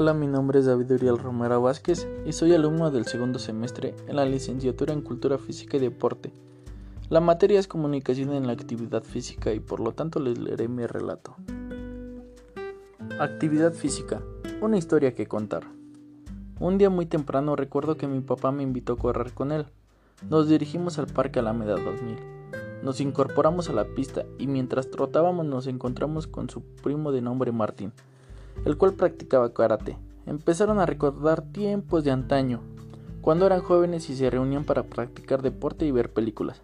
Hola, mi nombre es David Uriel Romero Vázquez y soy alumno del segundo semestre en la licenciatura en Cultura Física y Deporte. La materia es comunicación en la actividad física y por lo tanto les leeré mi relato. Actividad física. Una historia que contar. Un día muy temprano recuerdo que mi papá me invitó a correr con él. Nos dirigimos al Parque Alameda 2000. Nos incorporamos a la pista y mientras trotábamos nos encontramos con su primo de nombre Martín el cual practicaba karate. Empezaron a recordar tiempos de antaño, cuando eran jóvenes y se reunían para practicar deporte y ver películas.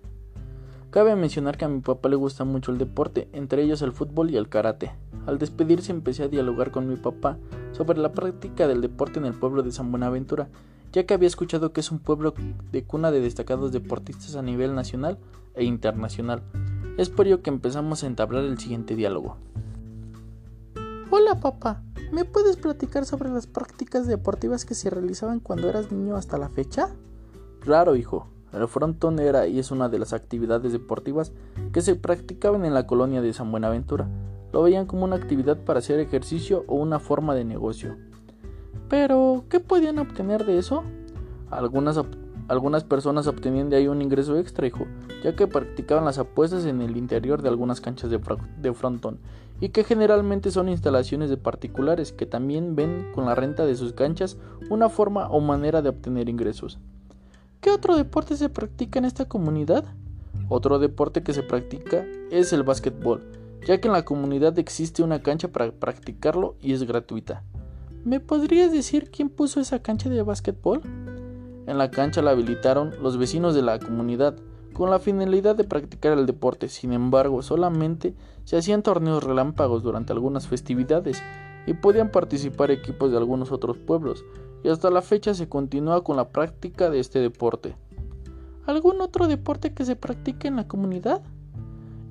Cabe mencionar que a mi papá le gusta mucho el deporte, entre ellos el fútbol y el karate. Al despedirse empecé a dialogar con mi papá sobre la práctica del deporte en el pueblo de San Buenaventura, ya que había escuchado que es un pueblo de cuna de destacados deportistas a nivel nacional e internacional. Es por ello que empezamos a entablar el siguiente diálogo. Hola papá, ¿me puedes platicar sobre las prácticas deportivas que se realizaban cuando eras niño hasta la fecha? Claro, hijo. El frontón era y es una de las actividades deportivas que se practicaban en la colonia de San Buenaventura. Lo veían como una actividad para hacer ejercicio o una forma de negocio. Pero, ¿qué podían obtener de eso? Algunas, algunas personas obtenían de ahí un ingreso extra, hijo, ya que practicaban las apuestas en el interior de algunas canchas de, de frontón y que generalmente son instalaciones de particulares que también ven con la renta de sus canchas una forma o manera de obtener ingresos. ¿Qué otro deporte se practica en esta comunidad? Otro deporte que se practica es el básquetbol, ya que en la comunidad existe una cancha para practicarlo y es gratuita. ¿Me podrías decir quién puso esa cancha de básquetbol? En la cancha la habilitaron los vecinos de la comunidad, con la finalidad de practicar el deporte. Sin embargo, solamente se hacían torneos relámpagos durante algunas festividades y podían participar equipos de algunos otros pueblos, y hasta la fecha se continúa con la práctica de este deporte. ¿Algún otro deporte que se practique en la comunidad?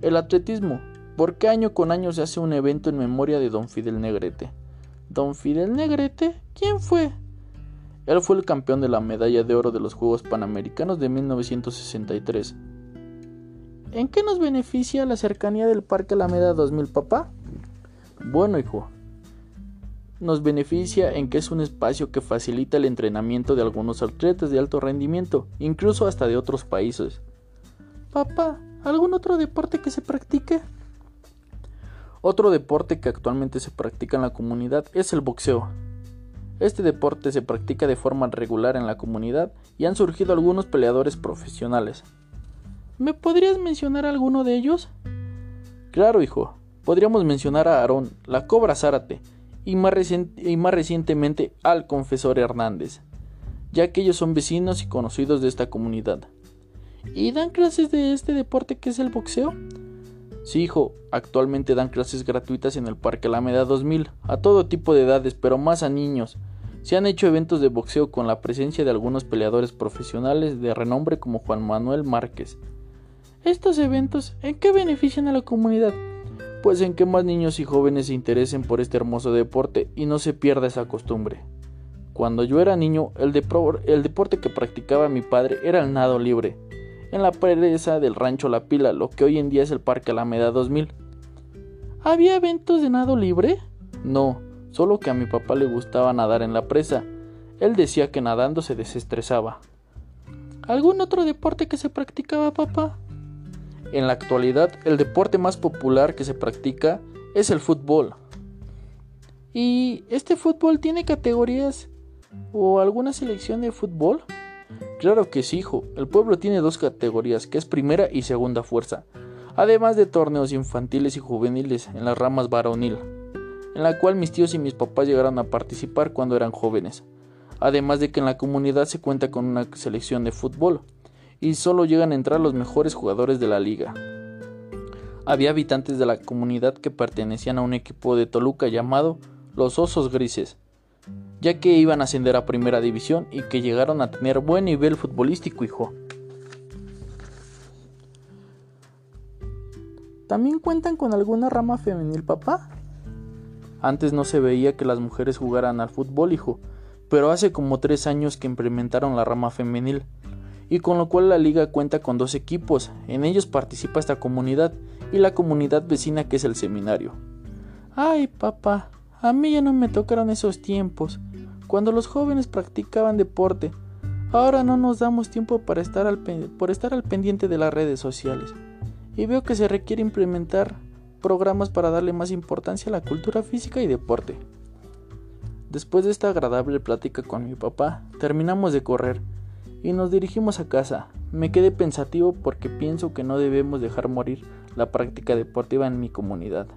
El atletismo, porque año con año se hace un evento en memoria de don Fidel Negrete. ¿Don Fidel Negrete? ¿Quién fue? Él fue el campeón de la medalla de oro de los Juegos Panamericanos de 1963. ¿En qué nos beneficia la cercanía del Parque Alameda 2000, papá? Bueno, hijo, nos beneficia en que es un espacio que facilita el entrenamiento de algunos atletas de alto rendimiento, incluso hasta de otros países. Papá, ¿algún otro deporte que se practique? Otro deporte que actualmente se practica en la comunidad es el boxeo. Este deporte se practica de forma regular en la comunidad y han surgido algunos peleadores profesionales. ¿Me podrías mencionar alguno de ellos? Claro, hijo. Podríamos mencionar a Aarón, la Cobra Zárate, y más, y más recientemente al Confesor Hernández, ya que ellos son vecinos y conocidos de esta comunidad. ¿Y dan clases de este deporte que es el boxeo? Sí, hijo, actualmente dan clases gratuitas en el Parque Alameda 2000 a todo tipo de edades, pero más a niños. Se han hecho eventos de boxeo con la presencia de algunos peleadores profesionales de renombre como Juan Manuel Márquez. ¿Estos eventos en qué benefician a la comunidad? Pues en que más niños y jóvenes se interesen por este hermoso deporte y no se pierda esa costumbre. Cuando yo era niño, el, deporte que practicaba mi padre era el nado libre en la presa del rancho La Pila, lo que hoy en día es el Parque Alameda 2000. ¿Había eventos de nado libre? No, solo que a mi papá le gustaba nadar en la presa. Él decía que nadando se desestresaba. ¿Algún otro deporte que se practicaba, papá? En la actualidad, el deporte más popular que se practica es el fútbol. ¿Y este fútbol tiene categorías o alguna selección de fútbol? Claro que sí, hijo. El pueblo tiene dos categorías, que es primera y segunda fuerza, además de torneos infantiles y juveniles en las ramas varonil, en la cual mis tíos y mis papás llegaron a participar cuando eran jóvenes. Además de que en la comunidad se cuenta con una selección de fútbol, y solo llegan a entrar los mejores jugadores de la liga. Había habitantes de la comunidad que pertenecían a un equipo de Toluca llamado los Osos Grises, ya que iban a ascender a primera división y que llegaron a tener buen nivel futbolístico, hijo. ¿También cuentan con alguna rama femenil, papá? Antes no se veía que las mujeres jugaran al fútbol, hijo, pero hace como tres años que implementaron la rama femenil, y con lo cual la liga cuenta con dos equipos, en ellos participa esta comunidad y la comunidad vecina que es el seminario. Ay, papá, A mí ya no me tocaron esos tiempos, cuando los jóvenes practicaban deporte. Ahora no nos damos tiempo para estar al por estar al pendiente de las redes sociales. Y veo que se requiere implementar programas para darle más importancia a la cultura física y deporte. Después de esta agradable plática con mi papá, terminamos de correr y nos dirigimos a casa. Me quedé pensativo porque pienso que no debemos dejar morir la práctica deportiva en mi comunidad.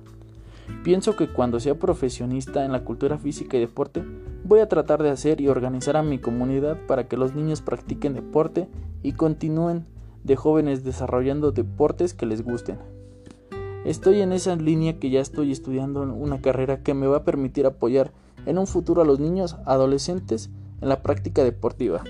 Pienso que cuando sea profesionista en la cultura física y deporte, voy a tratar de hacer y organizar a mi comunidad para que los niños practiquen deporte y continúen de jóvenes desarrollando deportes que les gusten. Estoy en esa línea que ya estoy estudiando una carrera que me va a permitir apoyar en un futuro a los niños adolescentes en la práctica deportiva.